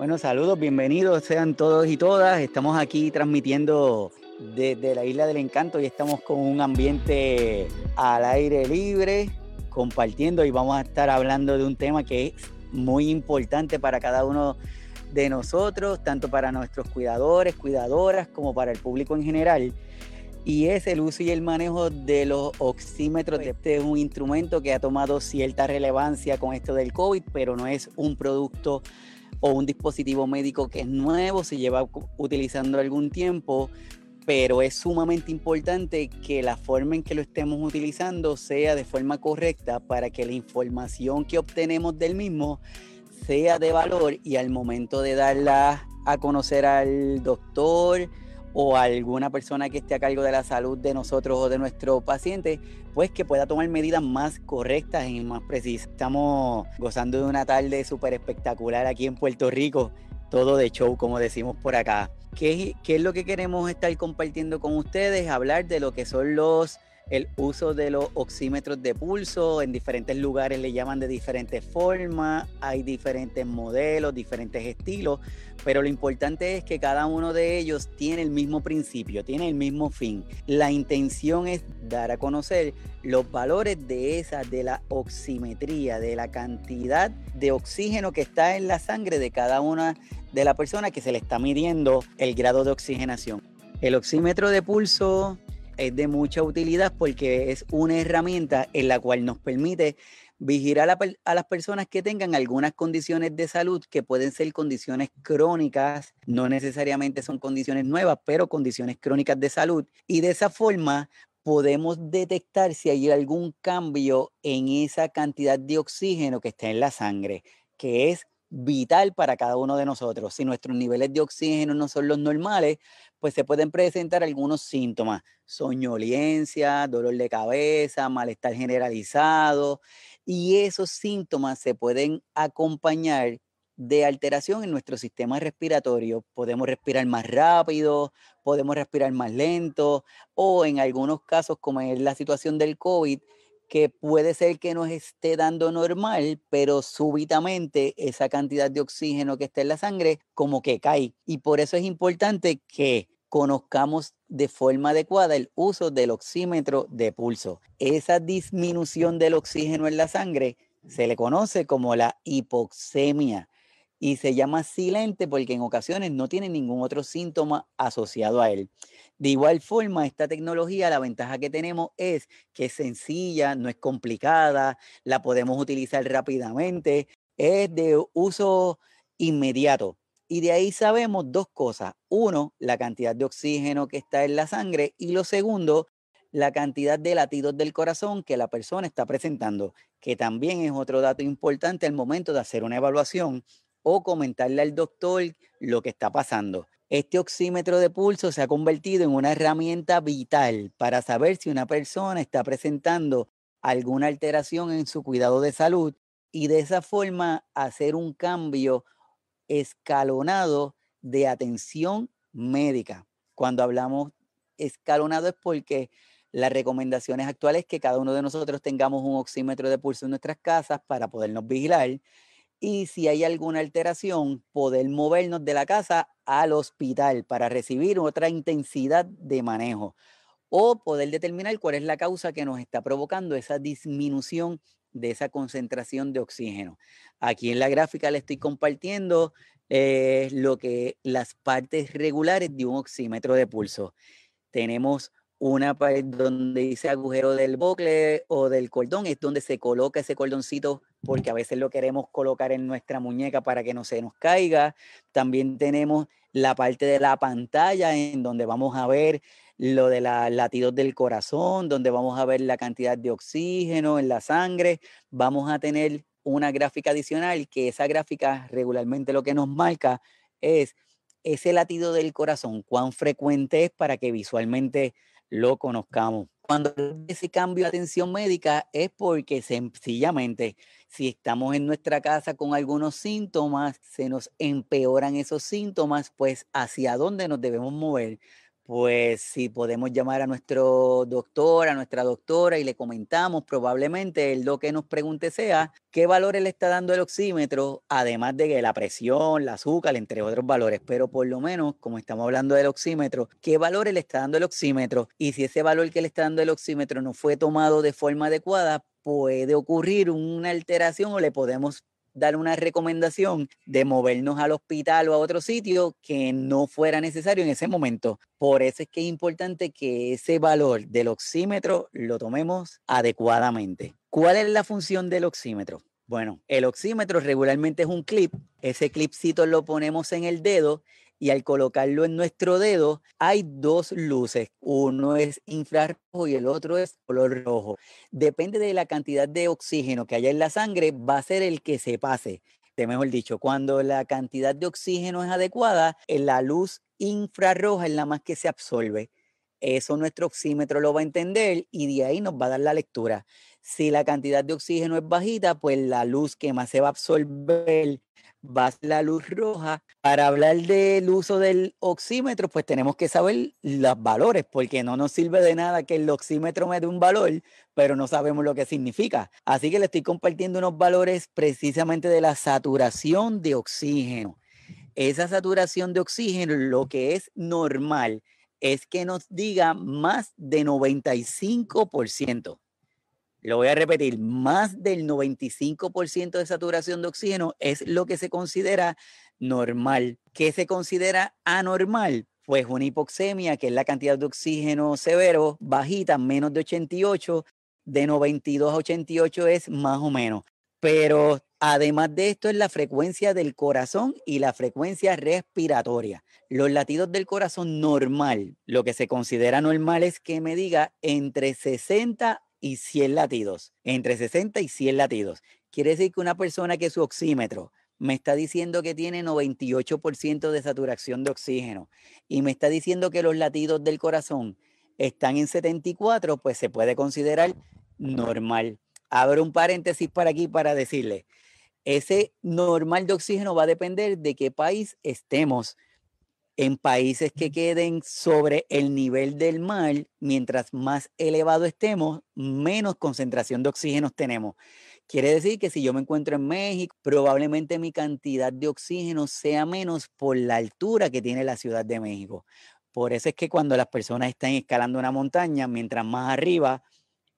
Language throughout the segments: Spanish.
Bueno, saludos, bienvenidos sean todos y todas. Estamos aquí transmitiendo desde la Isla del Encanto y estamos con un ambiente al aire libre, compartiendo y vamos a estar hablando de un tema que es muy importante para cada uno de nosotros, tanto para nuestros cuidadores, cuidadoras, como para el público en general. Y es el uso y el manejo de los oxímetros. Este es un instrumento que ha tomado cierta relevancia con esto del COVID, pero no es un producto o un dispositivo médico que es nuevo, se lleva utilizando algún tiempo, pero es sumamente importante que la forma en que lo estemos utilizando sea de forma correcta para que la información que obtenemos del mismo sea de valor y al momento de darla a conocer al doctor, o alguna persona que esté a cargo de la salud de nosotros o de nuestro paciente, pues que pueda tomar medidas más correctas y más precisas. Estamos gozando de una tarde súper espectacular aquí en Puerto Rico, todo de show, como decimos por acá. ¿Qué, ¿Qué, es lo que queremos estar compartiendo con ustedes? Hablar de lo que son los el uso de los oxímetros de pulso en diferentes lugares le llaman de diferentes formas, hay diferentes modelos, diferentes estilos, pero lo importante es que cada uno de ellos tiene el mismo principio, tiene el mismo fin. La intención es dar a conocer los valores de esa, de la oximetría, de la cantidad de oxígeno que está en la sangre de cada una de la persona que se le está midiendo el grado de oxigenación. El oxímetro de pulso es de mucha utilidad porque es una herramienta en la cual nos permite vigilar a, las personas que tengan algunas condiciones de salud que pueden ser condiciones crónicas, no necesariamente son condiciones nuevas, pero condiciones crónicas de salud. Y de esa forma podemos detectar si hay algún cambio en esa cantidad de oxígeno que está en la sangre, que es vital para cada uno de nosotros. Si nuestros niveles de oxígeno no son los normales, pues se pueden presentar algunos síntomas, soñolencia, dolor de cabeza, malestar generalizado, y esos síntomas se pueden acompañar de alteración en nuestro sistema respiratorio. Podemos respirar más rápido, podemos respirar más lento, o en algunos casos, como es la situación del COVID, que puede ser que nos esté dando normal, pero súbitamente esa cantidad de oxígeno que está en la sangre como que cae. Y por eso es importante que conozcamos de forma adecuada el uso del oxímetro de pulso. Esa disminución del oxígeno en la sangre se le conoce como la hipoxemia y se llama silente porque en ocasiones no tiene ningún otro síntoma asociado a él. De igual forma, esta tecnología, la ventaja que tenemos es que es sencilla, no es complicada, la podemos utilizar rápidamente, es de uso inmediato. Y de ahí sabemos dos cosas. Uno, la cantidad de oxígeno que está en la sangre y lo segundo, la cantidad de latidos del corazón que la persona está presentando, que también es otro dato importante al momento de hacer una evaluación o comentarle al doctor lo que está pasando. Este oxímetro de pulso se ha convertido en una herramienta vital para saber si una persona está presentando alguna alteración en su cuidado de salud y de esa forma hacer un cambio escalonado de atención médica. Cuando hablamos escalonado es porque las recomendaciones actuales es que cada uno de nosotros tengamos un oxímetro de pulso en nuestras casas para podernos vigilar y si hay alguna alteración, poder movernos de la casa al hospital para recibir otra intensidad de manejo o poder determinar cuál es la causa que nos está provocando esa disminución de esa concentración de oxígeno. Aquí en la gráfica le estoy compartiendo eh, lo que las partes regulares de un oxímetro de pulso. Tenemos una parte donde dice agujero del bocle o del cordón, es donde se coloca ese cordoncito porque a veces lo queremos colocar en nuestra muñeca para que no se nos caiga. También tenemos la parte de la pantalla en donde vamos a ver lo de los latidos del corazón, donde vamos a ver la cantidad de oxígeno en la sangre. Vamos a tener una gráfica adicional que esa gráfica regularmente lo que nos marca es ese latido del corazón, cuán frecuente es para que visualmente lo conozcamos. Cuando ese cambio de atención médica es porque sencillamente si estamos en nuestra casa con algunos síntomas, se nos empeoran esos síntomas, pues hacia dónde nos debemos mover. Pues si podemos llamar a nuestro doctor, a nuestra doctora y le comentamos, probablemente él lo que nos pregunte sea qué valores le está dando el oxímetro, además de que la presión, la azúcar, entre otros valores, pero por lo menos, como estamos hablando del oxímetro, qué valores le está dando el oxímetro y si ese valor que le está dando el oxímetro no fue tomado de forma adecuada, puede ocurrir una alteración o le podemos dar una recomendación de movernos al hospital o a otro sitio que no fuera necesario en ese momento. Por eso es que es importante que ese valor del oxímetro lo tomemos adecuadamente. ¿Cuál es la función del oxímetro? Bueno, el oxímetro regularmente es un clip. Ese clipcito lo ponemos en el dedo y al colocarlo en nuestro dedo hay dos luces. Uno es infrarrojo y el otro es color rojo. Depende de la cantidad de oxígeno que haya en la sangre, va a ser el que se pase. Mejor dicho, cuando la cantidad de oxígeno es adecuada, la luz infrarroja es la más que se absorbe. Eso nuestro oxímetro lo va a entender y de ahí nos va a dar la lectura. Si la cantidad de oxígeno es bajita, pues la luz que más se va a absorber va a ser la luz roja. Para hablar del uso del oxímetro, pues tenemos que saber los valores, porque no nos sirve de nada que el oxímetro me dé un valor, pero no sabemos lo que significa. Así que le estoy compartiendo unos valores precisamente de la saturación de oxígeno. Esa saturación de oxígeno, lo que es normal, es que nos diga más de 95%. Lo voy a repetir, más del 95% de saturación de oxígeno es lo que se considera normal. ¿Qué se considera anormal? Pues una hipoxemia, que es la cantidad de oxígeno severo, bajita, menos de 88, de 92 a 88 es más o menos. Pero además de esto es la frecuencia del corazón y la frecuencia respiratoria. Los latidos del corazón normal, lo que se considera normal es que me diga entre 60 y 100 latidos, entre 60 y 100 latidos. Quiere decir que una persona que su oxímetro me está diciendo que tiene 98% de saturación de oxígeno y me está diciendo que los latidos del corazón están en 74, pues se puede considerar normal. Abro un paréntesis para aquí para decirle, ese normal de oxígeno va a depender de qué país estemos en países que queden sobre el nivel del mar, mientras más elevado estemos, menos concentración de oxígeno tenemos. Quiere decir que si yo me encuentro en México, probablemente mi cantidad de oxígeno sea menos por la altura que tiene la Ciudad de México. Por eso es que cuando las personas están escalando una montaña, mientras más arriba,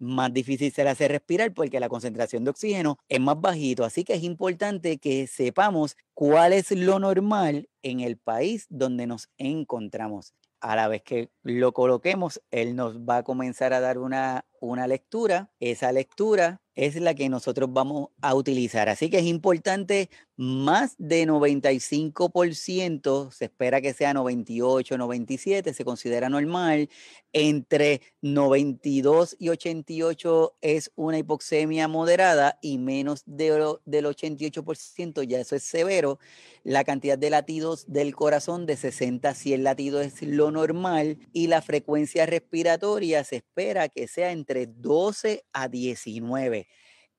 más difícil se le hace respirar porque la concentración de oxígeno es más bajito. Así que es importante que sepamos cuál es lo normal en el país donde nos encontramos. A la vez que lo coloquemos, él nos va a comenzar a dar una, una lectura. Esa lectura es la que nosotros vamos a utilizar. Así que es importante, más de 95%, se espera que sea 98, 97, se considera normal. Entre 92 y 88 es una hipoxemia moderada y menos de, del 88% ya eso es severo. La cantidad de latidos del corazón de 60 a 100 latidos es lo normal y la frecuencia respiratoria se espera que sea entre 12 a 19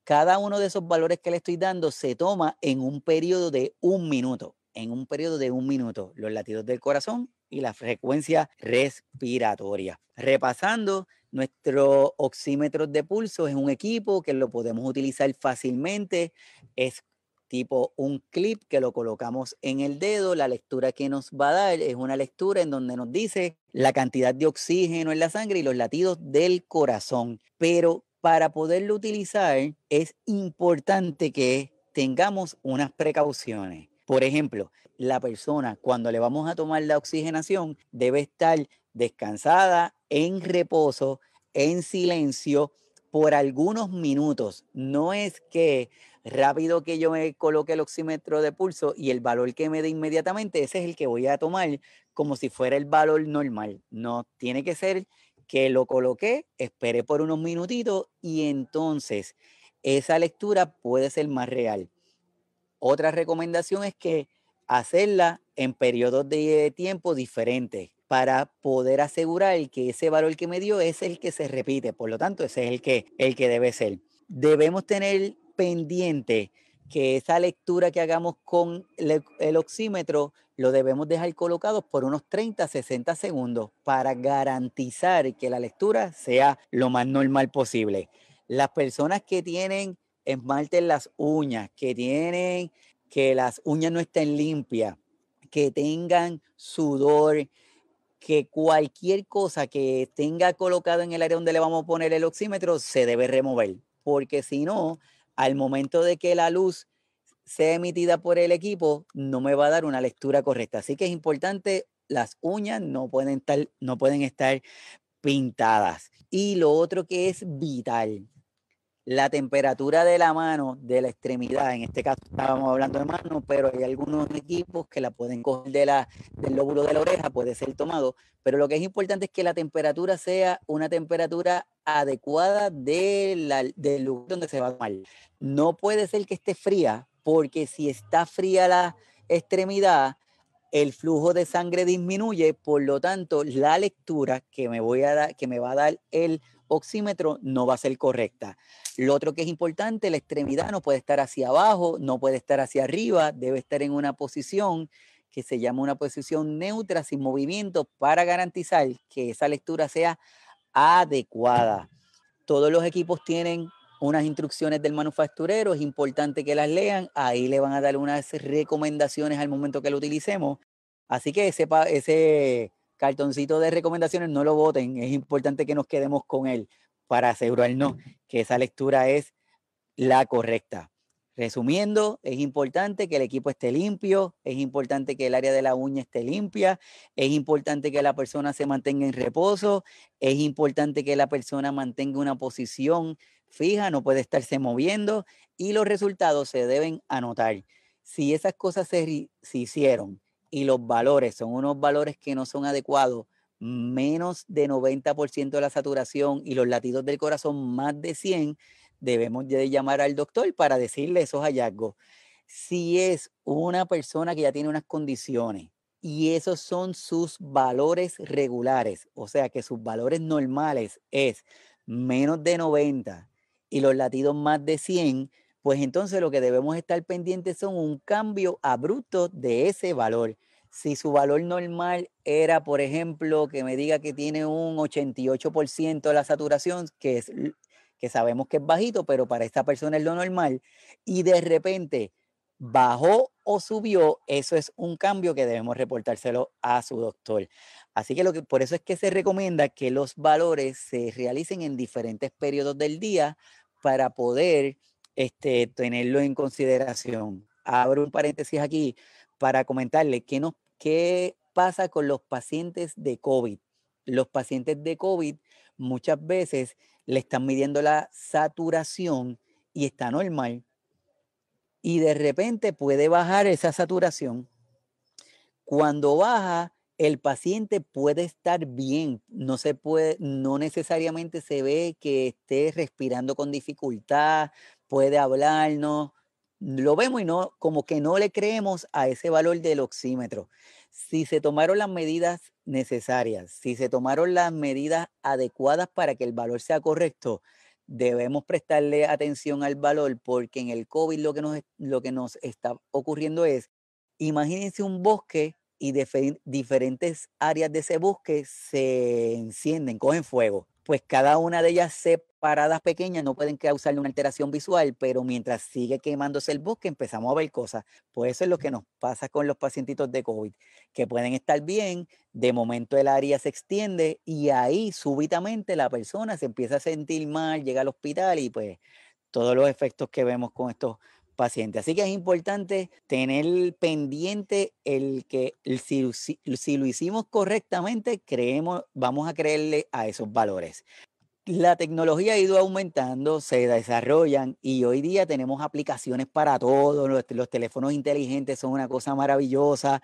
cada uno de esos valores que le estoy dando se toma en un periodo de un minuto, en un periodo de un minuto, los latidos del corazón y la frecuencia respiratoria. Repasando, nuestro oxímetro de pulso es un equipo que lo podemos utilizar fácilmente, es tipo un clip que lo colocamos en el dedo. La lectura que nos va a dar es una lectura en donde nos dice la cantidad de oxígeno en la sangre y los latidos del corazón. Pero para poderlo utilizar es importante que tengamos unas precauciones. Por ejemplo, la persona cuando le vamos a tomar la oxigenación debe estar descansada, en reposo, en silencio por algunos minutos. No es que rápido que yo me coloque el oxímetro de pulso y el valor que me dé inmediatamente, ese es el que voy a tomar como si fuera el valor normal. No, tiene que ser que lo coloqué, esperé por unos minutitos y entonces esa lectura puede ser más real. Otra recomendación es que hacerla en periodos de tiempo diferentes para poder asegurar que ese valor que me dio es el que se repite. Por lo tanto, ese es el que, el que debe ser. Debemos tener pendiente que esa lectura que hagamos con el, oxímetro lo debemos dejar colocado por unos 30, 60 segundos para garantizar que la lectura sea lo más normal posible. Las personas que tienen esmalte en las uñas, que tienen que las uñas no estén limpias, que tengan sudor, que cualquier cosa que tenga colocado en el área donde le vamos a poner el oxímetro se debe remover, porque si no, al momento de que la luz sea emitida por el equipo, no me va a dar una lectura correcta. Así que es importante, las uñas no pueden estar, no pueden estar pintadas. Y lo otro que es vital, la temperatura de la mano, de la extremidad, en este caso estábamos hablando de mano, pero hay algunos equipos que la pueden coger de la, del lóbulo de la oreja, puede ser tomado, pero lo que es importante es que la temperatura sea una temperatura adecuada de del lugar donde se va a tomar. No puede ser que esté fría, porque si está fría la extremidad, el flujo de sangre disminuye, por lo tanto, la lectura que me, voy a dar, que me va a dar el oxímetro no va a ser correcta. Lo otro que es importante, la extremidad no puede estar hacia abajo, no puede estar hacia arriba, debe estar en una posición que se llama una posición neutra, sin movimiento, para garantizar que esa lectura sea adecuada. Todos los equipos tienen unas instrucciones del manufacturero, es importante que las lean, ahí le van a dar unas recomendaciones al momento que lo utilicemos. Así que ese, ese cartoncito de recomendaciones no lo voten, es importante que nos quedemos con él para asegurarnos que esa lectura es la correcta. Resumiendo, es importante que el equipo esté limpio, es importante que el área de la uña esté limpia, es importante que la persona se mantenga en reposo, es importante que la persona mantenga una posición fija, no puede estarse moviendo y los resultados se deben anotar. Si esas cosas se, se hicieron y los valores son unos valores que no son adecuados, menos de 90% de la saturación y los latidos del corazón más de 100, debemos de llamar al doctor para decirle esos hallazgos. Si es una persona que ya tiene unas condiciones y esos son sus valores regulares, o sea que sus valores normales es menos de 90 y los latidos más de 100, pues entonces lo que debemos estar pendientes son un cambio abrupto de ese valor. Si su valor normal era, por ejemplo, que me diga que tiene un 88% de la saturación, que es que sabemos que es bajito, pero para esta persona es lo normal, y de repente bajó o subió, eso es un cambio que debemos reportárselo a su doctor. Así que, lo que por eso es que se recomienda que los valores se realicen en diferentes periodos del día para poder este, tenerlo en consideración. Abro un paréntesis aquí para comentarle qué, nos, qué pasa con los pacientes de COVID. Los pacientes de COVID muchas veces le están midiendo la saturación y está normal. Y de repente puede bajar esa saturación. Cuando baja, el paciente puede estar bien, no se puede, no necesariamente se ve que esté respirando con dificultad, puede hablarnos, lo vemos y no, como que no le creemos a ese valor del oxímetro. Si se tomaron las medidas necesarias, si se tomaron las medidas adecuadas para que el valor sea correcto, debemos prestarle atención al valor porque en el COVID lo que nos, lo que nos está ocurriendo es, imagínense un bosque y diferentes áreas de ese bosque se encienden, cogen fuego pues cada una de ellas separadas pequeñas no pueden causarle una alteración visual, pero mientras sigue quemándose el bosque empezamos a ver cosas. Pues eso es lo que nos pasa con los pacientitos de COVID, que pueden estar bien, de momento el área se extiende y ahí súbitamente la persona se empieza a sentir mal, llega al hospital y pues todos los efectos que vemos con estos paciente. Así que es importante tener pendiente el que si, lo hicimos correctamente, creemos, vamos a creerle a esos valores. La tecnología ha ido aumentando, se desarrollan y hoy día tenemos aplicaciones para todo. Los teléfonos inteligentes son una cosa maravillosa,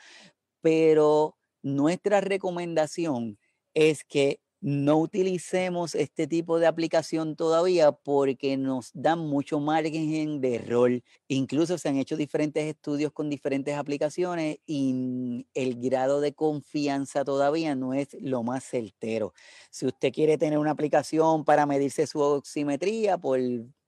pero nuestra recomendación es que no utilicemos este tipo de aplicación todavía porque nos dan mucho margen de error. Incluso se han hecho diferentes estudios con diferentes aplicaciones y el grado de confianza todavía no es lo más certero. Si usted quiere tener una aplicación para medirse su oximetría por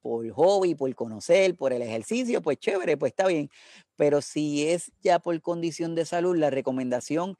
por hobby, por conocer, por el ejercicio, pues chévere, pues está bien. Pero si es ya por condición de salud, la recomendación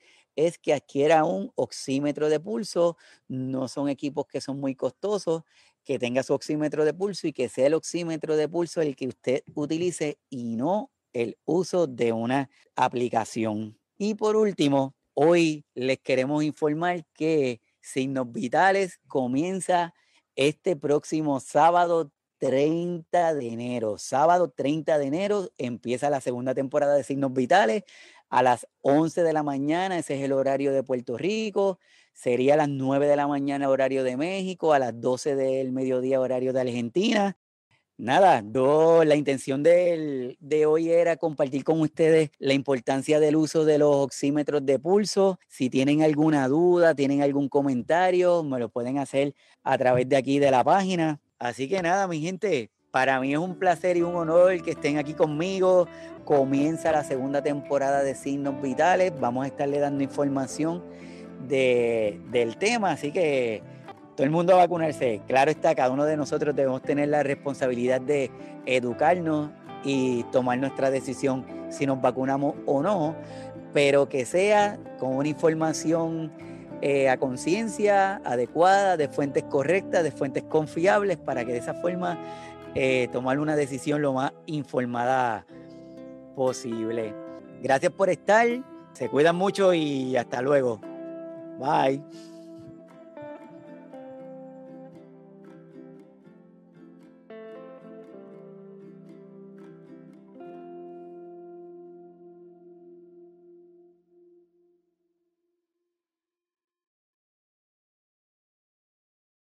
es que adquiera un oxímetro de pulso. No son equipos que son muy costosos, que tenga su oxímetro de pulso y que sea el oxímetro de pulso el que usted utilice y no el uso de una aplicación. Y por último, hoy les queremos informar que Signos Vitales comienza este próximo sábado 30 de enero. Sábado 30 de enero empieza la segunda temporada de Signos Vitales a las 11 de la mañana, ese es el horario de Puerto Rico, sería a las 9 de la mañana horario de México, a las 12 del mediodía horario de Argentina. Nada, yo, la intención de, de hoy era compartir con ustedes la importancia del uso de los oxímetros de pulso. Si tienen alguna duda, tienen algún comentario, me lo pueden hacer a través de aquí de la página. Así que nada, mi gente, para mí es un placer y un honor que estén aquí conmigo. Comienza la segunda temporada de Signos Vitales. Vamos a estarle dando información de, del tema, así que todo el mundo a vacunarse. Claro está, cada uno de nosotros debemos tener la responsabilidad de educarnos y tomar nuestra decisión si nos vacunamos o no, pero que sea con una información eh, a conciencia adecuada, de fuentes correctas, de fuentes confiables, para que de esa forma eh, tomar una decisión lo más informada posible. Gracias por estar, se cuidan mucho y hasta luego. Bye.